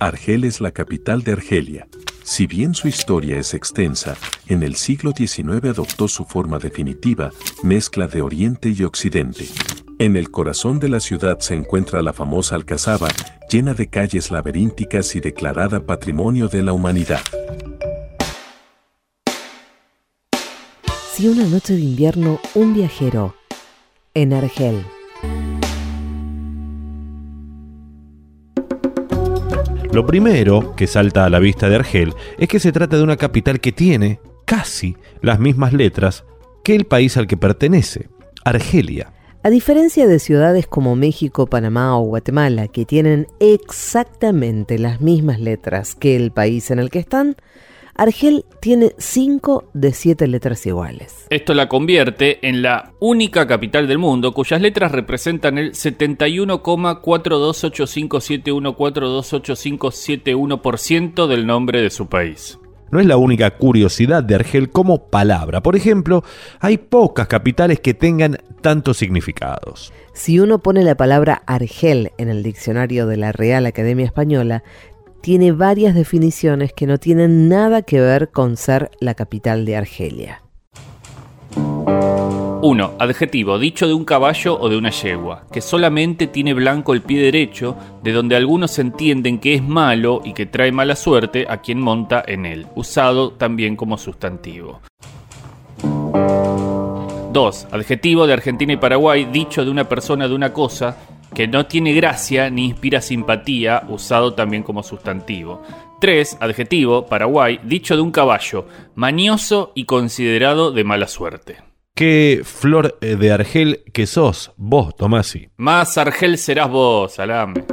Argel es la capital de Argelia. Si bien su historia es extensa, en el siglo XIX adoptó su forma definitiva, mezcla de Oriente y Occidente. En el corazón de la ciudad se encuentra la famosa Alcazaba, llena de calles laberínticas y declarada Patrimonio de la Humanidad. Si una noche de invierno un viajero en Argel Lo primero que salta a la vista de Argel es que se trata de una capital que tiene casi las mismas letras que el país al que pertenece, Argelia. A diferencia de ciudades como México, Panamá o Guatemala, que tienen exactamente las mismas letras que el país en el que están, Argel tiene 5 de 7 letras iguales. Esto la convierte en la única capital del mundo cuyas letras representan el 71,428571428571% del nombre de su país. No es la única curiosidad de Argel como palabra. Por ejemplo, hay pocas capitales que tengan tantos significados. Si uno pone la palabra Argel en el diccionario de la Real Academia Española, tiene varias definiciones que no tienen nada que ver con ser la capital de Argelia. 1. Adjetivo, dicho de un caballo o de una yegua, que solamente tiene blanco el pie derecho, de donde algunos entienden que es malo y que trae mala suerte a quien monta en él, usado también como sustantivo. 2. Adjetivo de Argentina y Paraguay, dicho de una persona de una cosa, que no tiene gracia ni inspira simpatía, usado también como sustantivo. 3. Adjetivo, Paraguay, dicho de un caballo, manioso y considerado de mala suerte. ¿Qué flor eh, de Argel que sos vos, Tomasi? Más Argel serás vos, salame.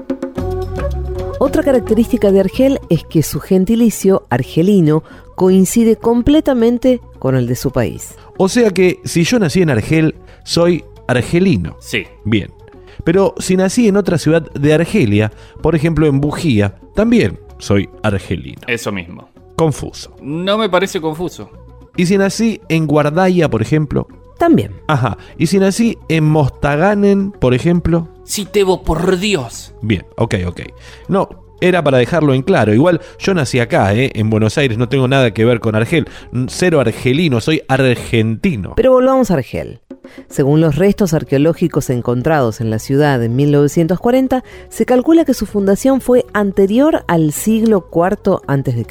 Otra característica de Argel es que su gentilicio, argelino, coincide completamente con el de su país. O sea que si yo nací en Argel, soy argelino. Sí. Bien. Pero si nací en otra ciudad de Argelia, por ejemplo en Bujía, también soy argelino. Eso mismo. Confuso. No me parece confuso. ¿Y si nací en Guardaya, por ejemplo? También. Ajá. ¿Y si nací en Mostaganen, por ejemplo? Sí, Tebo, por Dios. Bien, ok, ok. No, era para dejarlo en claro. Igual yo nací acá, ¿eh? en Buenos Aires, no tengo nada que ver con Argel. Cero argelino, soy argentino. Pero volvamos a Argel. Según los restos arqueológicos encontrados en la ciudad en 1940, se calcula que su fundación fue anterior al siglo IV a.C.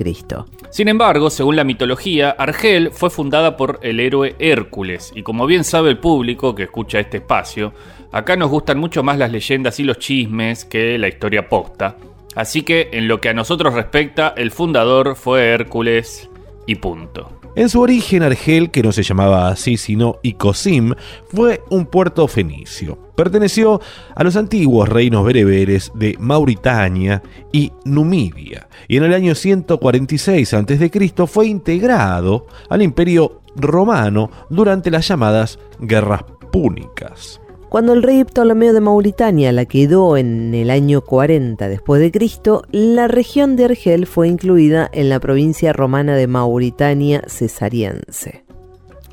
Sin embargo, según la mitología, Argel fue fundada por el héroe Hércules, y como bien sabe el público que escucha este espacio, acá nos gustan mucho más las leyendas y los chismes que la historia posta. Así que, en lo que a nosotros respecta, el fundador fue Hércules y punto. En su origen, Argel, que no se llamaba así sino Icosim, fue un puerto fenicio. Perteneció a los antiguos reinos bereberes de Mauritania y Numidia, y en el año 146 a.C. fue integrado al imperio romano durante las llamadas guerras púnicas. Cuando el rey Ptolomeo de Mauritania la quedó en el año 40 después de Cristo, la región de Argel fue incluida en la provincia romana de Mauritania cesariense.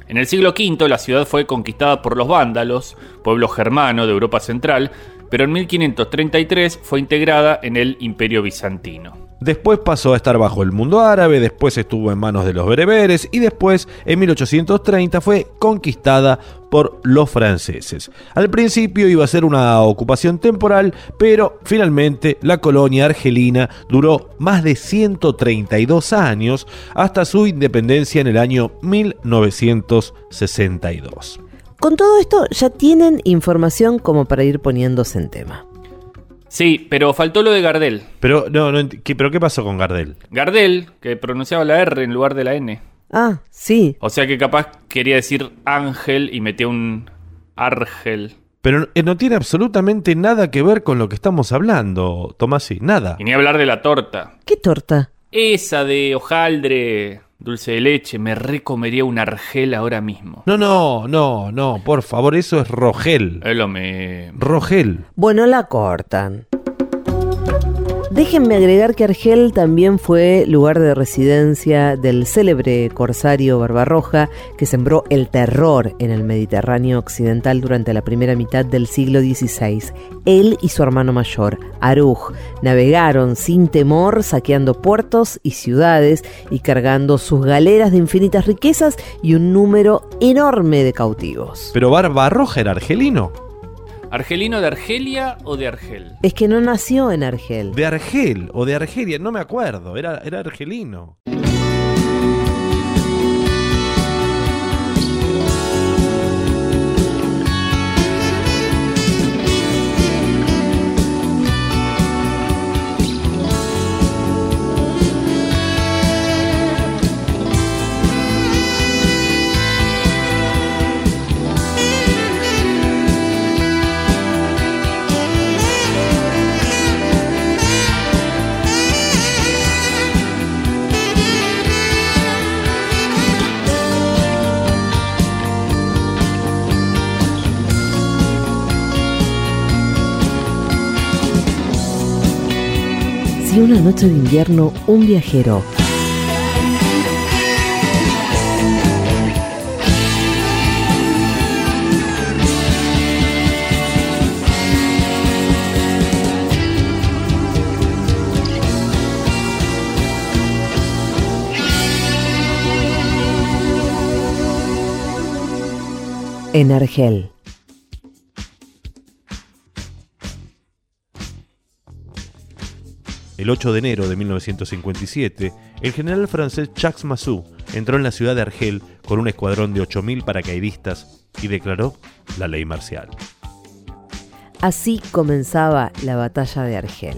En el siglo V la ciudad fue conquistada por los vándalos, pueblo germano de Europa Central, pero en 1533 fue integrada en el Imperio Bizantino. Después pasó a estar bajo el mundo árabe, después estuvo en manos de los bereberes y después, en 1830, fue conquistada por los franceses. Al principio iba a ser una ocupación temporal, pero finalmente la colonia argelina duró más de 132 años hasta su independencia en el año 1962. Con todo esto ya tienen información como para ir poniéndose en tema. Sí, pero faltó lo de Gardel. Pero, no, no, ¿qué, ¿pero qué pasó con Gardel? Gardel, que pronunciaba la R en lugar de la N. Ah, sí. O sea que capaz quería decir ángel y metió un argel. Pero eh, no tiene absolutamente nada que ver con lo que estamos hablando, Tomasi, nada. Y ni hablar de la torta. ¿Qué torta? Esa de hojaldre, dulce de leche, me recomería un argel ahora mismo. No, no, no, no, por favor, eso es Rogel. Es lo mismo. Rogel. Bueno, la cortan. Déjenme agregar que Argel también fue lugar de residencia del célebre corsario Barbarroja que sembró el terror en el Mediterráneo occidental durante la primera mitad del siglo XVI. Él y su hermano mayor, Aruj, navegaron sin temor saqueando puertos y ciudades y cargando sus galeras de infinitas riquezas y un número enorme de cautivos. Pero Barbarroja era argelino. ¿Argelino de Argelia o de Argel? Es que no nació en Argel. De Argel o de Argelia, no me acuerdo, era, era argelino. Si una noche de invierno un viajero en Argel. El 8 de enero de 1957, el general francés Jacques Massou entró en la ciudad de Argel con un escuadrón de 8.000 paracaidistas y declaró la ley marcial. Así comenzaba la batalla de Argel.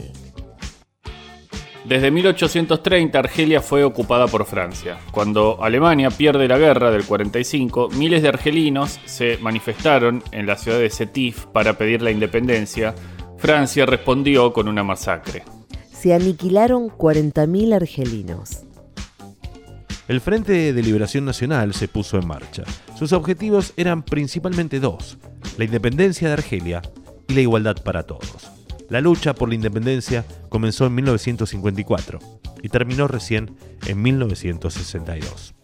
Desde 1830 Argelia fue ocupada por Francia. Cuando Alemania pierde la guerra del 45, miles de argelinos se manifestaron en la ciudad de Sétif para pedir la independencia. Francia respondió con una masacre. Se aniquilaron 40.000 argelinos. El Frente de Liberación Nacional se puso en marcha. Sus objetivos eran principalmente dos, la independencia de Argelia y la igualdad para todos. La lucha por la independencia comenzó en 1954 y terminó recién en 1962.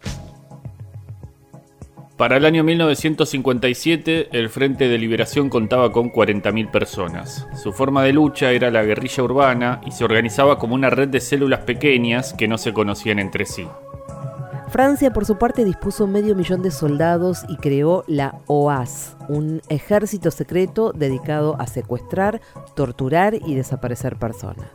Para el año 1957, el Frente de Liberación contaba con 40.000 personas. Su forma de lucha era la guerrilla urbana y se organizaba como una red de células pequeñas que no se conocían entre sí. Francia, por su parte, dispuso medio millón de soldados y creó la OAS, un ejército secreto dedicado a secuestrar, torturar y desaparecer personas.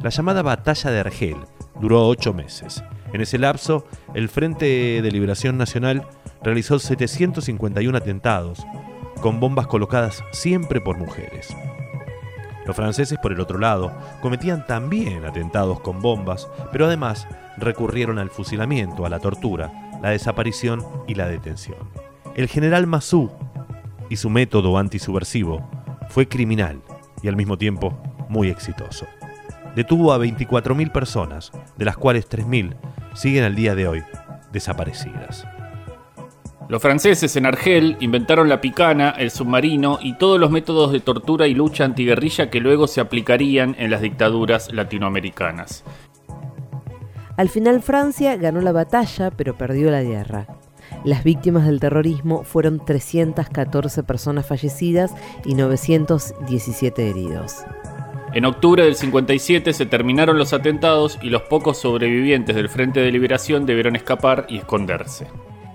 La llamada Batalla de Argel duró ocho meses. En ese lapso, el Frente de Liberación Nacional realizó 751 atentados, con bombas colocadas siempre por mujeres. Los franceses, por el otro lado, cometían también atentados con bombas, pero además recurrieron al fusilamiento, a la tortura, la desaparición y la detención. El general Massou y su método antisubversivo fue criminal y al mismo tiempo muy exitoso. Detuvo a 24.000 personas, de las cuales 3.000 siguen al día de hoy desaparecidas. Los franceses en Argel inventaron la picana, el submarino y todos los métodos de tortura y lucha antiguerrilla que luego se aplicarían en las dictaduras latinoamericanas. Al final Francia ganó la batalla, pero perdió la guerra. Las víctimas del terrorismo fueron 314 personas fallecidas y 917 heridos. En octubre del 57 se terminaron los atentados y los pocos sobrevivientes del Frente de Liberación debieron escapar y esconderse.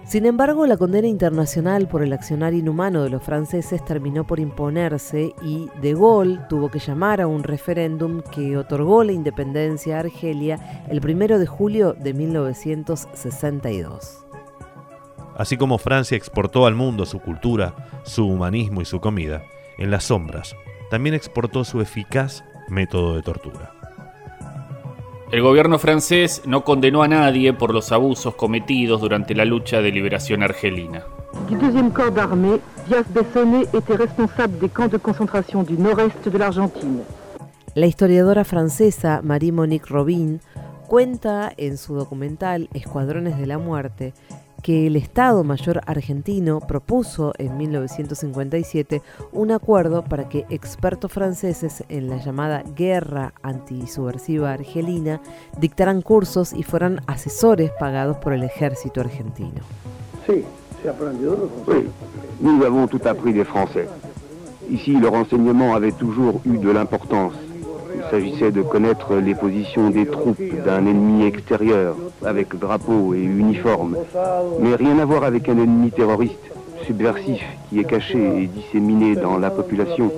Sin embargo, la condena internacional por el accionar inhumano de los franceses terminó por imponerse y De Gaulle tuvo que llamar a un referéndum que otorgó la independencia a Argelia el 1 de julio de 1962. Así como Francia exportó al mundo su cultura, su humanismo y su comida, en las sombras, también exportó su eficaz método de tortura. El gobierno francés no condenó a nadie por los abusos cometidos durante la lucha de liberación argelina. Du deuxième corps d'armée, Diaz Bessonnet était responsable des camps de concentration du nord-est de l'Argentine. La historiadora francesa Marie-Monique Robin cuenta en su documental Escuadrones de la Muerte que el Estado Mayor argentino propuso en 1957 un acuerdo para que expertos franceses en la llamada guerra antisubversiva argelina dictaran cursos y fueran asesores pagados por el ejército argentino. Sí, se aprendió de Oui, nous avons tout appris des Français. Ici, le renseignement avait toujours eu de l'importance. S'agissait de connaître les positions des troupes d'un ennemi extérieur, avec drapeau et uniforme, mais rien à voir avec un ennemi terroriste, subversif, qui est caché et disséminé dans la population.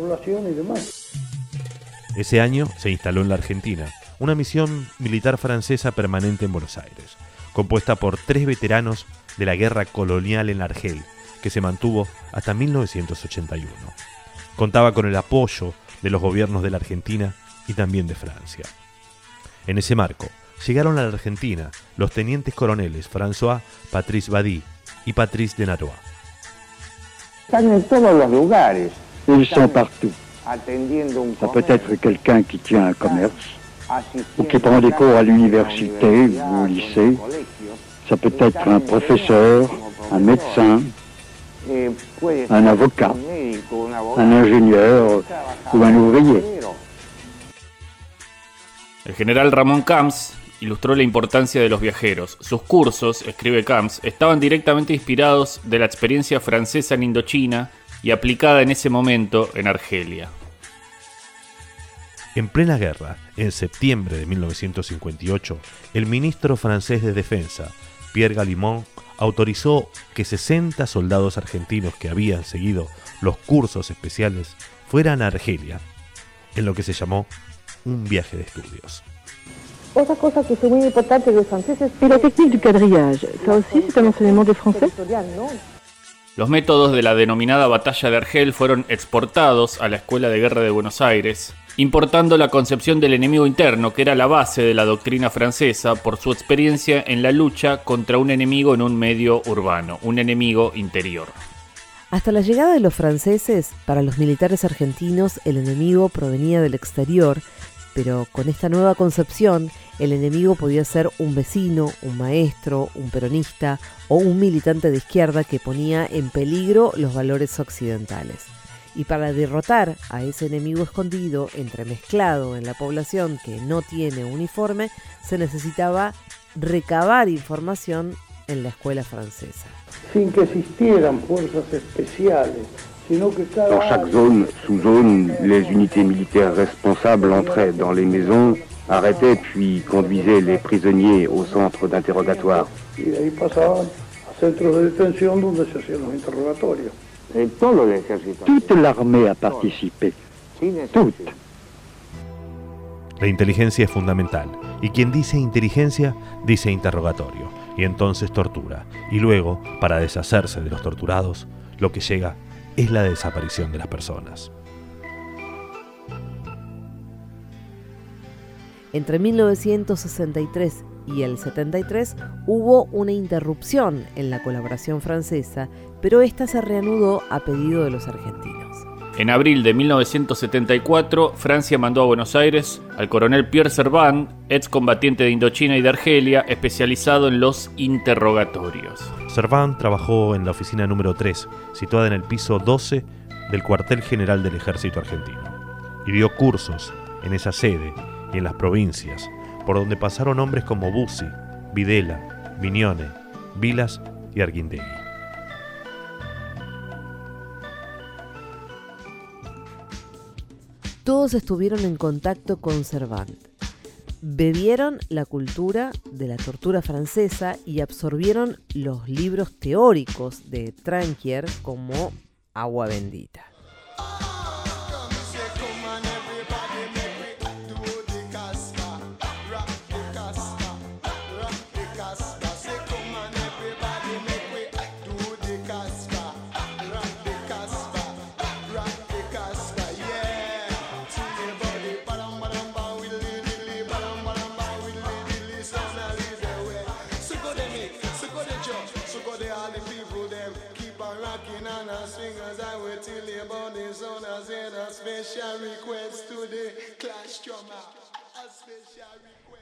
Ese año se instaló en la Argentina una misión militar francesa permanente en Buenos Aires, compuesta por tres veteranos de la guerra colonial en Argel, que se mantuvo hasta 1981. Contaba con el apoyo de los gobiernos de la Argentina y también de Francia. En ese marco, llegaron a la Argentina los tenientes coroneles François Patrice Badi y Patrice de. Están en todos los lugares. Ils sont partout. Atendiendo un Ça peut être quelqu'un qui tient un commerce, ou qui prend des cours à l'université ou au lycée. Ça peut être un professeur, un médecin, un avocat, un ingénieur ou un ouvrier. El general Ramón Camps ilustró la importancia de los viajeros. Sus cursos, escribe Camps, estaban directamente inspirados de la experiencia francesa en Indochina y aplicada en ese momento en Argelia. En plena guerra, en septiembre de 1958, el ministro francés de Defensa, Pierre Galimont, autorizó que 60 soldados argentinos que habían seguido los cursos especiales fueran a Argelia, en lo que se llamó un viaje de estudios. Otra cosa que fue muy importante de los franceses Et la technique du quadrillage, ça aussi c'est un enseignement des Français Los métodos de la denominada Batalla de Argel fueron exportados a la Escuela de Guerra de Buenos Aires, importando la concepción del enemigo interno, que era la base de la doctrina francesa por su experiencia en la lucha contra un enemigo en un medio urbano, un enemigo interior. Hasta la llegada de los franceses, para los militares argentinos el enemigo provenía del exterior, pero con esta nueva concepción el enemigo podía ser un vecino, un maestro, un peronista o un militante de izquierda que ponía en peligro los valores occidentales. Y para derrotar a ese enemigo escondido, entremezclado en la población que no tiene uniforme, se necesitaba recabar información en la escuela francesa. Sin que existieran fuerzas especiales, Dans chaque zone, sous-zone, les unités militaires responsables entraient dans les maisons, arrêtaient puis conduisaient les prisonniers au centre d'interrogatoire. Toute l'armée a participé. Toute. La inteligencia es fundamental, y quien dice inteligencia dice interrogatorio, y entonces tortura, y luego, para deshacerse de los torturados, lo que llega es la desaparición de las personas. Entre 1963 y el 73 hubo una interrupción en la colaboración francesa, pero esta se reanudó a pedido de los argentinos. En abril de 1974, Francia mandó a Buenos Aires al coronel Pierre Servan, excombatiente de Indochina y de Argelia, especializado en los interrogatorios. Servan trabajó en la oficina número 3, situada en el piso 12 del cuartel general del ejército argentino, y dio cursos en esa sede y en las provincias, por donde pasaron hombres como Bussi, Videla, Viñone, Vilas y Arguindegui. Todos estuvieron en contacto con Servant. Bebieron la cultura de la tortura francesa y absorbieron los libros teóricos de Tranquier como agua bendita.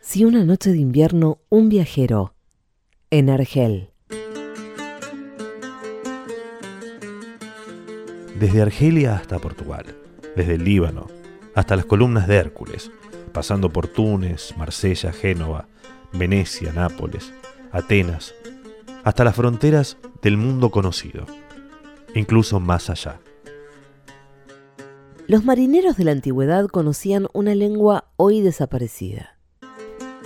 Si una noche de invierno, un viajero en Argel. Desde Argelia hasta Portugal, desde el Líbano hasta las columnas de Hércules, pasando por Túnez, Marsella, Génova, Venecia, Nápoles, Atenas, hasta las fronteras del mundo conocido, incluso más allá. Los marineros de la antigüedad conocían una lengua hoy desaparecida.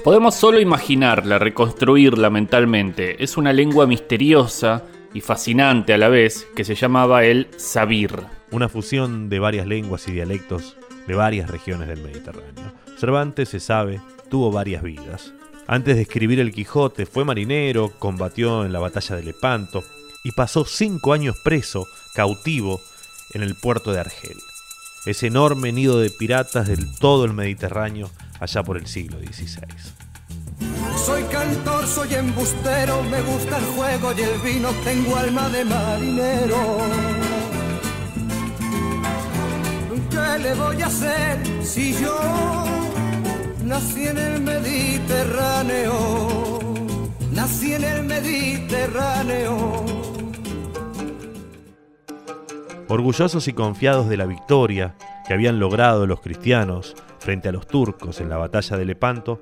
Podemos solo imaginarla, reconstruirla mentalmente. Es una lengua misteriosa y fascinante a la vez que se llamaba el sabir. Una fusión de varias lenguas y dialectos de varias regiones del Mediterráneo. Cervantes, se sabe, tuvo varias vidas. Antes de escribir El Quijote fue marinero, combatió en la batalla de Lepanto y pasó cinco años preso, cautivo, en el puerto de Argel ese enorme nido de piratas del todo el Mediterráneo allá por el siglo XVI. Soy cantor, soy embustero, me gusta el juego y el vino, tengo alma de marinero. ¿Qué le voy a hacer si yo nací en el Mediterráneo? Nací en el Mediterráneo. Orgullosos y confiados de la victoria que habían logrado los cristianos frente a los turcos en la batalla de Lepanto,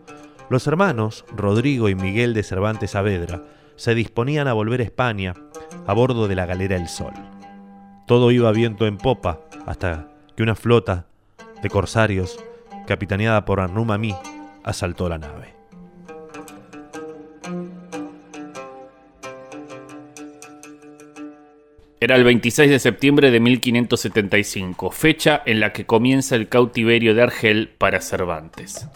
los hermanos Rodrigo y Miguel de Cervantes Saavedra se disponían a volver a España a bordo de la galera El Sol. Todo iba viento en popa hasta que una flota de corsarios, capitaneada por Arnumamí, asaltó la nave. Era el 26 de septiembre de 1575, fecha en la que comienza el cautiverio de Argel para Cervantes.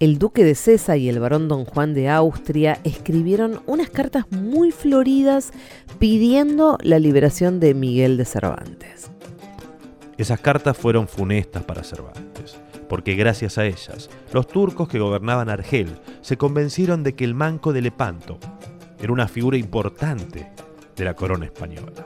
El duque de César y el barón don Juan de Austria escribieron unas cartas muy floridas pidiendo la liberación de Miguel de Cervantes. Esas cartas fueron funestas para Cervantes, porque gracias a ellas, los turcos que gobernaban Argel se convencieron de que el manco de Lepanto era una figura importante de la corona española.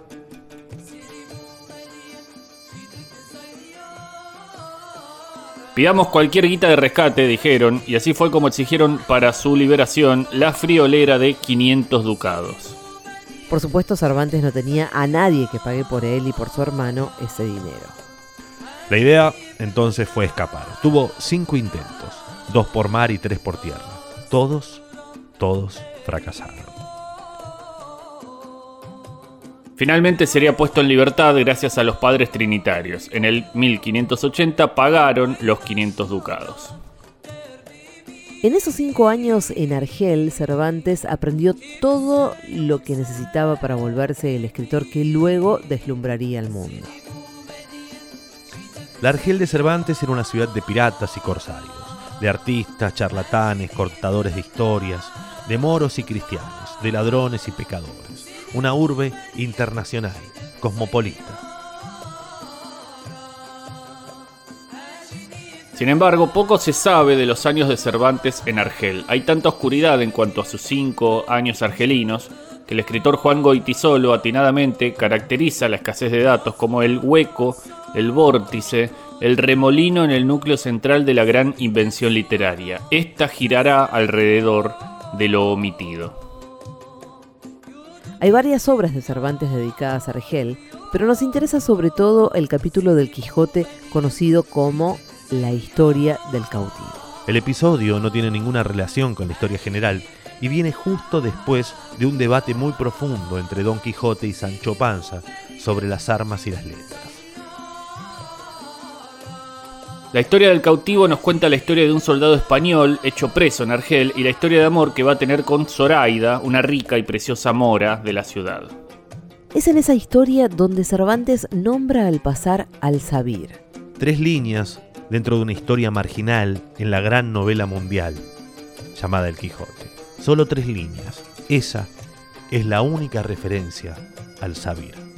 Pidamos cualquier guita de rescate, dijeron, y así fue como exigieron para su liberación la friolera de 500 ducados. Por supuesto, Cervantes no tenía a nadie que pague por él y por su hermano ese dinero. La idea entonces fue escapar. Tuvo cinco intentos, dos por mar y tres por tierra. Todos, todos fracasaron. Finalmente sería puesto en libertad gracias a los padres trinitarios. En el 1580 pagaron los 500 ducados. En esos cinco años en Argel, Cervantes aprendió todo lo que necesitaba para volverse el escritor que luego deslumbraría al mundo. La Argel de Cervantes era una ciudad de piratas y corsarios, de artistas, charlatanes, cortadores de historias, de moros y cristianos, de ladrones y pecadores una urbe internacional, cosmopolita. Sin embargo, poco se sabe de los años de Cervantes en Argel. Hay tanta oscuridad en cuanto a sus cinco años argelinos que el escritor Juan Goitisolo atinadamente caracteriza la escasez de datos como el hueco, el vórtice, el remolino en el núcleo central de la gran invención literaria. Esta girará alrededor de lo omitido. Hay varias obras de Cervantes dedicadas a Argel, pero nos interesa sobre todo el capítulo del Quijote conocido como La historia del cautivo. El episodio no tiene ninguna relación con la historia general y viene justo después de un debate muy profundo entre Don Quijote y Sancho Panza sobre las armas y las letras. La historia del cautivo nos cuenta la historia de un soldado español hecho preso en Argel y la historia de amor que va a tener con Zoraida, una rica y preciosa mora de la ciudad. Es en esa historia donde Cervantes nombra al pasar al Sabir. Tres líneas dentro de una historia marginal en la gran novela mundial llamada El Quijote. Solo tres líneas. Esa es la única referencia al Sabir.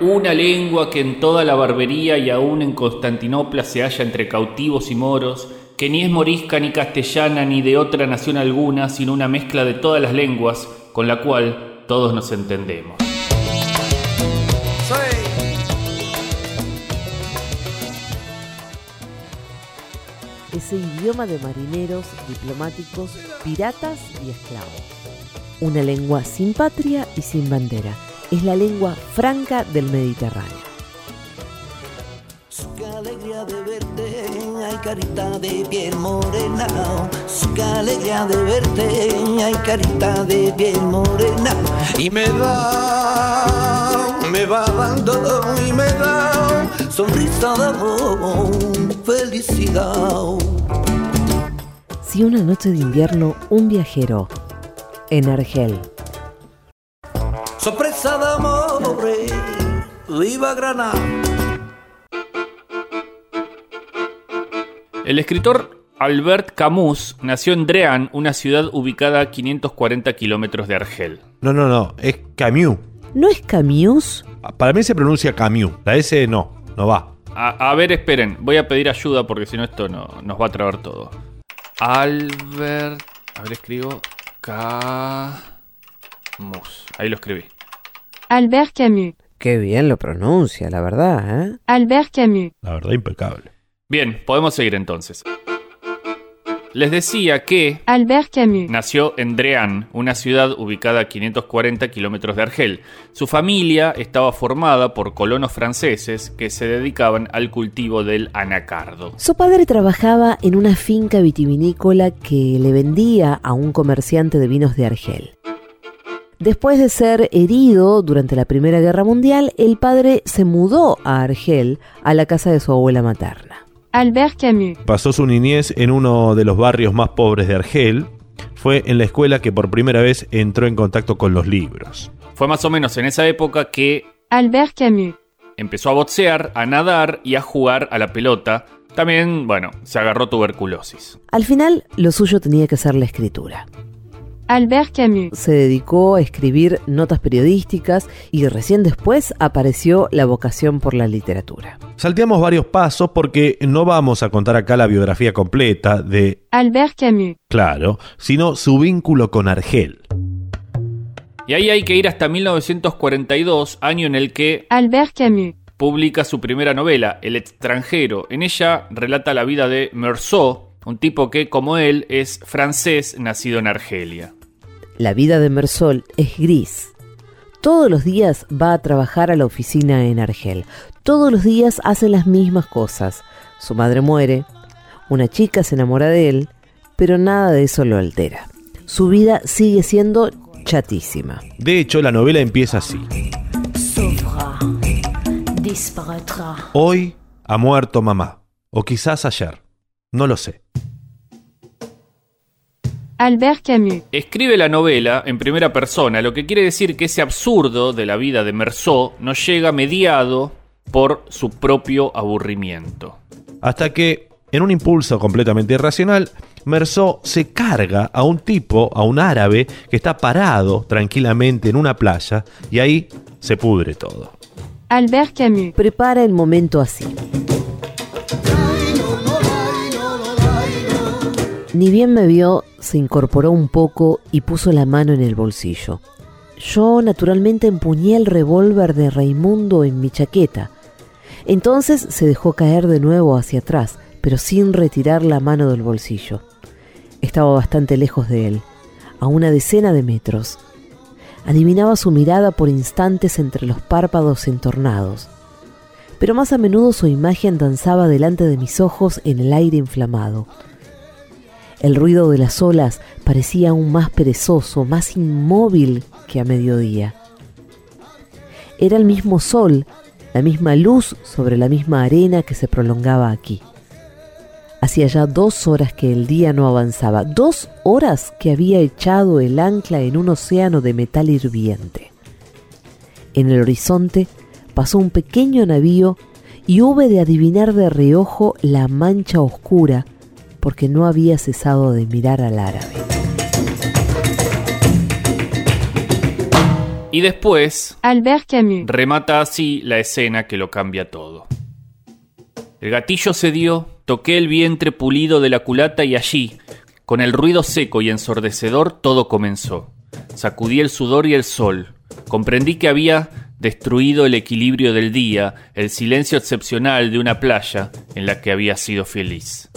Una lengua que en toda la barbería y aún en Constantinopla se halla entre cautivos y moros, que ni es morisca ni castellana ni de otra nación alguna, sino una mezcla de todas las lenguas, con la cual todos nos entendemos. Ese idioma de marineros, diplomáticos, piratas y esclavos. una lengua sin patria y sin bandera. Es la lengua franca del Mediterráneo. Qué alegría de verte, ay carita de piel morena. Qué alegría de verte, ay carita de piel morena. Y me da, me va dando y me da sonrisa de amor, felicidad. Si una noche de invierno un viajero en Argel Sorpresa de amor, viva Granada. El escritor Albert Camus nació en Drean, una ciudad ubicada a 540 kilómetros de Argel. No, no, no, es Camus. ¿No es Camus? Para mí se pronuncia Camus. La S no, no va. A, a ver, esperen, voy a pedir ayuda porque si no esto no, nos va a traer todo. Albert... A ver, escribo... Camus. Ahí lo escribí. Albert Camus. Qué bien lo pronuncia, la verdad, ¿eh? Albert Camus. La verdad, impecable. Bien, podemos seguir entonces. Les decía que Albert Camus. nació en Drean, una ciudad ubicada a 540 kilómetros de Argel. Su familia estaba formada por colonos franceses que se dedicaban al cultivo del anacardo. Su padre trabajaba en una finca vitivinícola que le vendía a un comerciante de vinos de Argel. Después de ser herido durante la Primera Guerra Mundial, el padre se mudó a Argel, a la casa de su abuela materna. Albert Camus. Pasó su niñez en uno de los barrios más pobres de Argel. Fue en la escuela que por primera vez entró en contacto con los libros. Fue más o menos en esa época que Albert Camus. empezó a boxear, a nadar y a jugar a la pelota. También, bueno, se agarró tuberculosis. Al final, lo suyo tenía que ser la escritura. Albert Camus. Se dedicó a escribir notas periodísticas y recién después apareció la vocación por la literatura. Salteamos varios pasos porque no vamos a contar acá la biografía completa de, Albert Camus. claro, sino su vínculo con Argel. Y ahí hay que ir hasta 1942, año en el que Albert Camus. publica su primera novela, El extranjero. En ella relata la vida de Meursault, un tipo que, como él, es francés nacido en Argelia. La vida de Mersol es gris. Todos los días va a trabajar a la oficina en Argel. Todos los días hace las mismas cosas. Su madre muere, una chica se enamora de él, pero nada de eso lo altera. Su vida sigue siendo chatísima. De hecho, la novela empieza así. Hoy ha muerto mamá. O quizás ayer. No lo sé. Albert Camus. Escribe la novela en primera persona, lo que quiere decir que ese absurdo de la vida de Meursault nos llega mediado por su propio aburrimiento. Hasta que, en un impulso completamente irracional, Meursault se carga a un tipo, a un árabe, que está parado tranquilamente en una playa y ahí se pudre todo. Albert Camus. Prepara el momento así. Ni bien me vio, se incorporó un poco y puso la mano en el bolsillo. Yo naturalmente empuñé el revólver de Raimundo en mi chaqueta. Entonces se dejó caer de nuevo hacia atrás, pero sin retirar la mano del bolsillo. Estaba bastante lejos de él, a una decena de metros. Adivinaba su mirada por instantes entre los párpados entornados, pero más a menudo su imagen danzaba delante de mis ojos en el aire inflamado. El ruido de las olas parecía aún más perezoso, más inmóvil que a mediodía. Era el mismo sol, la misma luz sobre la misma arena que se prolongaba aquí. Hacía ya dos horas que el día no avanzaba, dos horas que había echado el ancla en un océano de metal hirviente. En el horizonte pasó un pequeño navío y hube de adivinar de reojo la mancha oscura porque no había cesado de mirar al árabe. Y después Albert Camus. remata así la escena que lo cambia todo. El gatillo se dio, toqué el vientre pulido de la culata y allí, con el ruido seco y ensordecedor, todo comenzó. Sacudí el sudor y el sol. Comprendí que había destruido el equilibrio del día, el silencio excepcional de una playa en la que había sido feliz.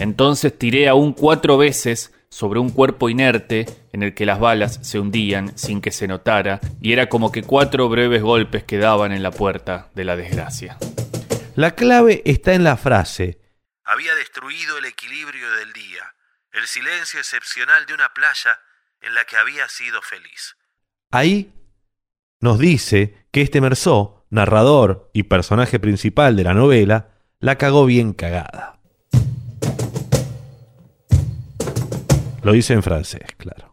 Entonces tiré aún cuatro veces, sobre un cuerpo inerte en el que las balas se hundían sin que se notara y era como que cuatro breves golpes quedaban en la puerta de la desgracia. La clave está en la frase. Había destruido el equilibrio del día, el silencio excepcional de una playa en la que había sido feliz. Ahí nos dice que este Merzó, narrador y personaje principal de la novela, la cagó bien cagada. Lo dice en francés, claro.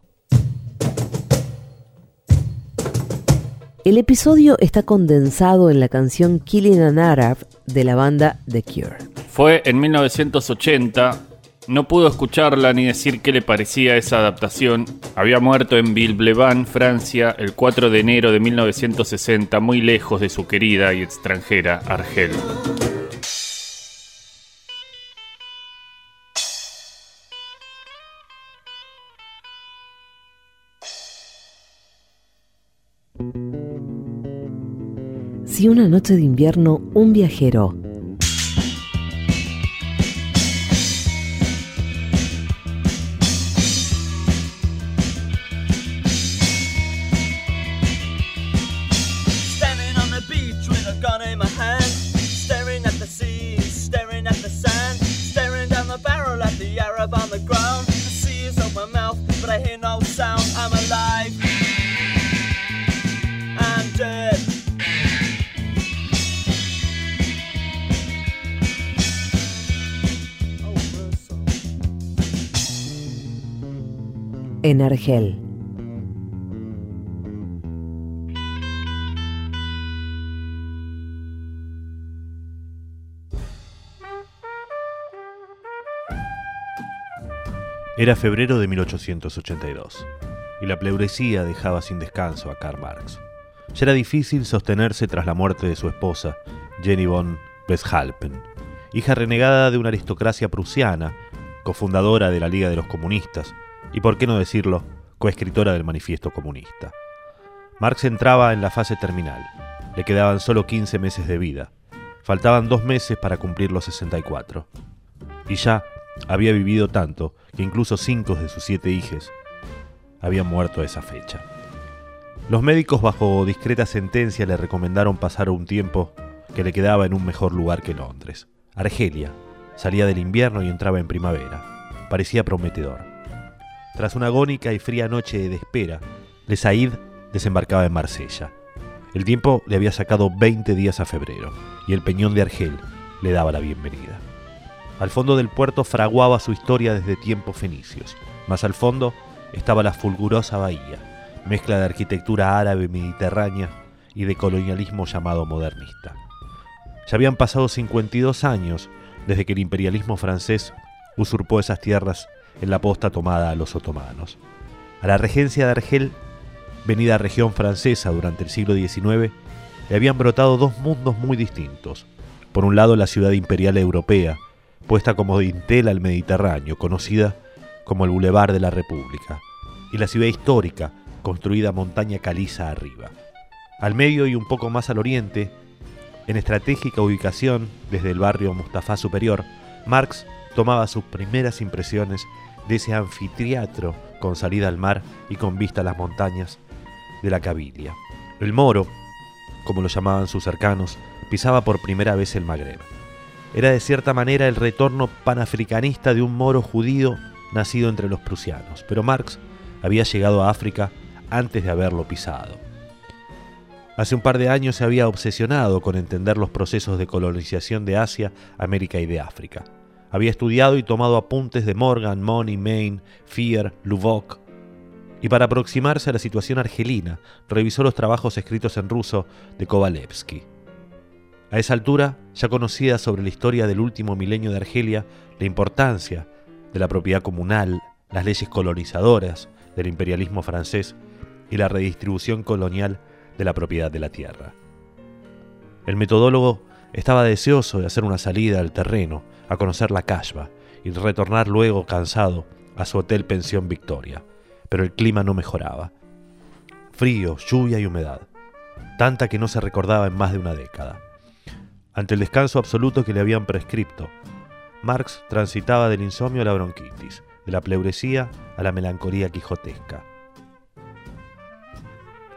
El episodio está condensado en la canción Killing an Arab de la banda The Cure. Fue en 1980. No pudo escucharla ni decir qué le parecía esa adaptación. Había muerto en Villeblevin, Francia, el 4 de enero de 1960, muy lejos de su querida y extranjera Argel. Si una noche de invierno un viajero Era febrero de 1882 y la pleuresía dejaba sin descanso a Karl Marx. Ya era difícil sostenerse tras la muerte de su esposa, Jenny von Westphalen, hija renegada de una aristocracia prusiana, cofundadora de la Liga de los Comunistas y, por qué no decirlo, coescritora del Manifiesto Comunista. Marx entraba en la fase terminal. Le quedaban solo 15 meses de vida. Faltaban dos meses para cumplir los 64. Y ya había vivido tanto que incluso cinco de sus siete hijos habían muerto a esa fecha. Los médicos bajo discreta sentencia le recomendaron pasar un tiempo que le quedaba en un mejor lugar que Londres. Argelia. Salía del invierno y entraba en primavera. Parecía prometedor. Tras una agónica y fría noche de espera, Le Said desembarcaba en Marsella. El tiempo le había sacado 20 días a febrero y el peñón de Argel le daba la bienvenida. Al fondo del puerto fraguaba su historia desde tiempos fenicios. Más al fondo estaba la fulgurosa bahía, mezcla de arquitectura árabe mediterránea y de colonialismo llamado modernista. Ya habían pasado 52 años desde que el imperialismo francés usurpó esas tierras en la posta tomada a los otomanos. A la regencia de Argel, venida región francesa durante el siglo XIX, le habían brotado dos mundos muy distintos. Por un lado, la ciudad imperial europea, puesta como dintel al Mediterráneo, conocida como el Boulevard de la República, y la ciudad histórica, construida montaña caliza arriba. Al medio y un poco más al oriente, en estratégica ubicación desde el barrio Mustafa Superior, Marx tomaba sus primeras impresiones de ese anfiteatro con salida al mar y con vista a las montañas de la Cabilia. El moro, como lo llamaban sus cercanos, pisaba por primera vez el Magreb. Era de cierta manera el retorno panafricanista de un moro judío nacido entre los prusianos, pero Marx había llegado a África antes de haberlo pisado. Hace un par de años se había obsesionado con entender los procesos de colonización de Asia, América y de África. Había estudiado y tomado apuntes de Morgan, Money, Maine, Fear, Lubbock. Y para aproximarse a la situación argelina, revisó los trabajos escritos en ruso de Kovalevsky. A esa altura, ya conocida sobre la historia del último milenio de Argelia, la importancia de la propiedad comunal, las leyes colonizadoras del imperialismo francés y la redistribución colonial de la propiedad de la tierra. El metodólogo estaba deseoso de hacer una salida al terreno, a conocer la Kashba y retornar luego cansado a su hotel pensión Victoria, pero el clima no mejoraba. Frío, lluvia y humedad, tanta que no se recordaba en más de una década. Ante el descanso absoluto que le habían prescripto, Marx transitaba del insomnio a la bronquitis, de la pleuresía a la melancolía quijotesca.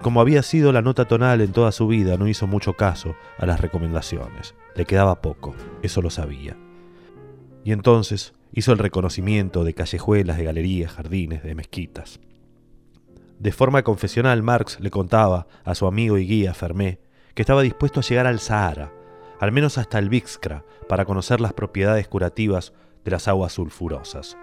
Como había sido la nota tonal en toda su vida, no hizo mucho caso a las recomendaciones. Le quedaba poco, eso lo sabía. Y entonces hizo el reconocimiento de callejuelas, de galerías, jardines, de mezquitas. De forma confesional, Marx le contaba a su amigo y guía Fermé que estaba dispuesto a llegar al Sahara, al menos hasta el Vixcra, para conocer las propiedades curativas de las aguas sulfurosas.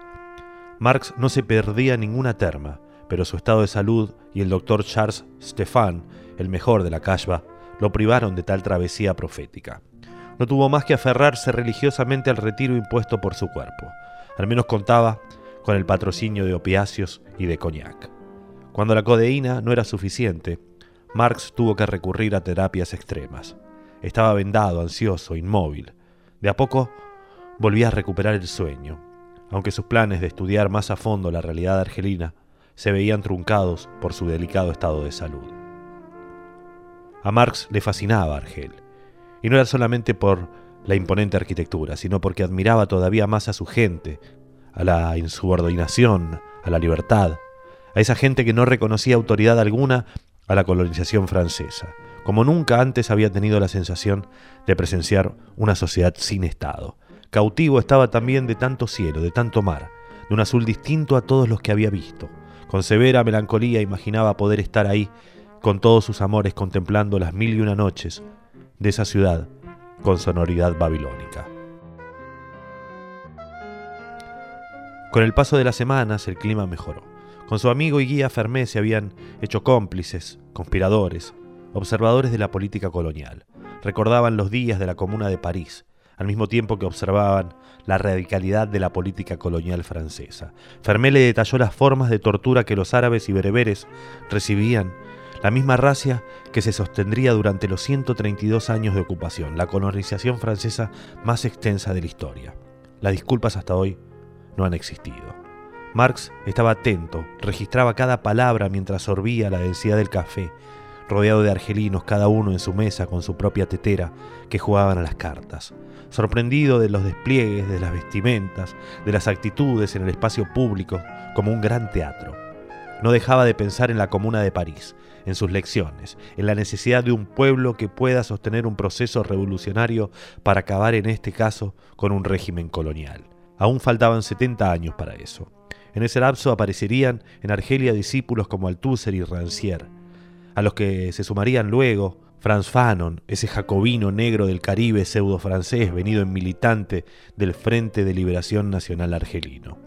Marx no se perdía ninguna terma, pero su estado de salud y el doctor Charles Stefan, el mejor de la Kashba, lo privaron de tal travesía profética. No tuvo más que aferrarse religiosamente al retiro impuesto por su cuerpo. Al menos contaba con el patrocinio de opiáceos y de coñac. Cuando la codeína no era suficiente, Marx tuvo que recurrir a terapias extremas. Estaba vendado, ansioso, inmóvil. De a poco volvía a recuperar el sueño, aunque sus planes de estudiar más a fondo la realidad argelina se veían truncados por su delicado estado de salud. A Marx le fascinaba Argel, y no era solamente por la imponente arquitectura, sino porque admiraba todavía más a su gente, a la insubordinación, a la libertad, a esa gente que no reconocía autoridad alguna a la colonización francesa, como nunca antes había tenido la sensación de presenciar una sociedad sin Estado. Cautivo estaba también de tanto cielo, de tanto mar, de un azul distinto a todos los que había visto, con severa melancolía imaginaba poder estar ahí con todos sus amores contemplando las mil y una noches de esa ciudad con sonoridad babilónica. Con el paso de las semanas el clima mejoró. Con su amigo y guía Fermé se habían hecho cómplices, conspiradores, observadores de la política colonial. Recordaban los días de la Comuna de París, al mismo tiempo que observaban la radicalidad de la política colonial francesa. Fermé le detalló las formas de tortura que los árabes y bereberes recibían, la misma racia que se sostendría durante los 132 años de ocupación, la colonización francesa más extensa de la historia. Las disculpas hasta hoy no han existido. Marx estaba atento, registraba cada palabra mientras sorbía la densidad del café, rodeado de argelinos, cada uno en su mesa con su propia tetera, que jugaban a las cartas sorprendido de los despliegues, de las vestimentas, de las actitudes en el espacio público, como un gran teatro. No dejaba de pensar en la Comuna de París, en sus lecciones, en la necesidad de un pueblo que pueda sostener un proceso revolucionario para acabar en este caso con un régimen colonial. Aún faltaban 70 años para eso. En ese lapso aparecerían en Argelia discípulos como Althusser y Rancière, a los que se sumarían luego Franz Fanon, ese jacobino negro del Caribe pseudo-francés venido en militante del Frente de Liberación Nacional Argelino.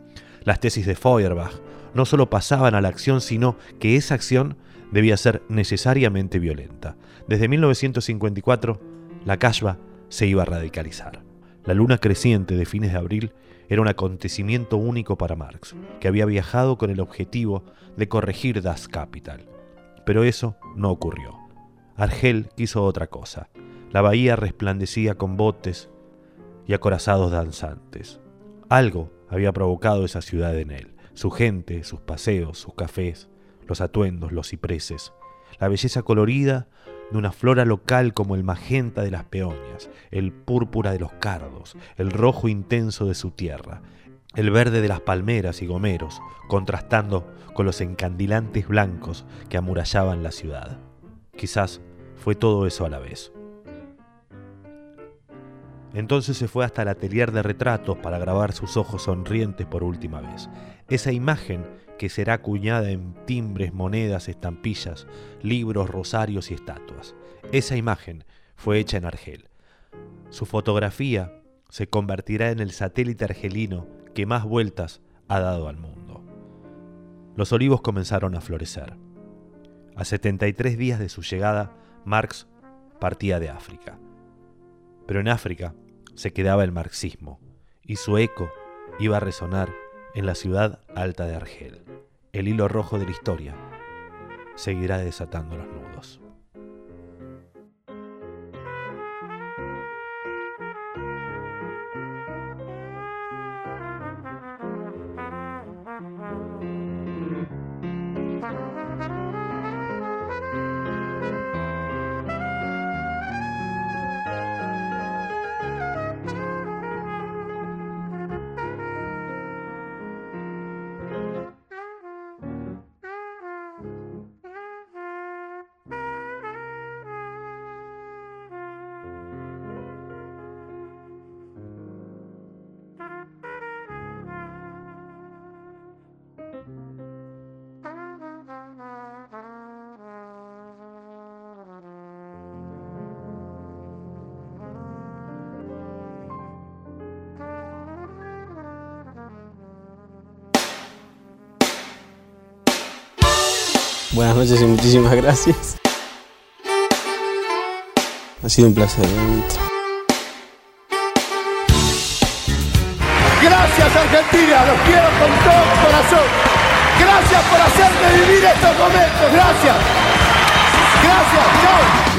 Las tesis de Feuerbach no solo pasaban a la acción, sino que esa acción debía ser necesariamente violenta. Desde 1954, la Kashba se iba a radicalizar. La luna creciente de fines de abril era un acontecimiento único para Marx, que había viajado con el objetivo de corregir Das Capital. Pero eso no ocurrió. Argel quiso otra cosa. La bahía resplandecía con botes y acorazados danzantes. Algo había provocado esa ciudad en él. Su gente, sus paseos, sus cafés, los atuendos, los cipreses, la belleza colorida de una flora local como el magenta de las peoñas, el púrpura de los cardos, el rojo intenso de su tierra, el verde de las palmeras y gomeros, contrastando con los encandilantes blancos que amurallaban la ciudad. Quizás fue todo eso a la vez. Entonces se fue hasta el atelier de retratos para grabar sus ojos sonrientes por última vez. Esa imagen que será acuñada en timbres, monedas, estampillas, libros, rosarios y estatuas. Esa imagen fue hecha en Argel. Su fotografía se convertirá en el satélite argelino que más vueltas ha dado al mundo. Los olivos comenzaron a florecer. A 73 días de su llegada, Marx partía de África. Pero en África se quedaba el marxismo y su eco iba a resonar en la ciudad alta de Argel. El hilo rojo de la historia seguirá desatando los nudos. Buenas noches y muchísimas gracias. Ha sido un placer. Gracias Argentina, los quiero con todo mi corazón. Gracias por hacerme vivir estos momentos, gracias. Gracias, chao.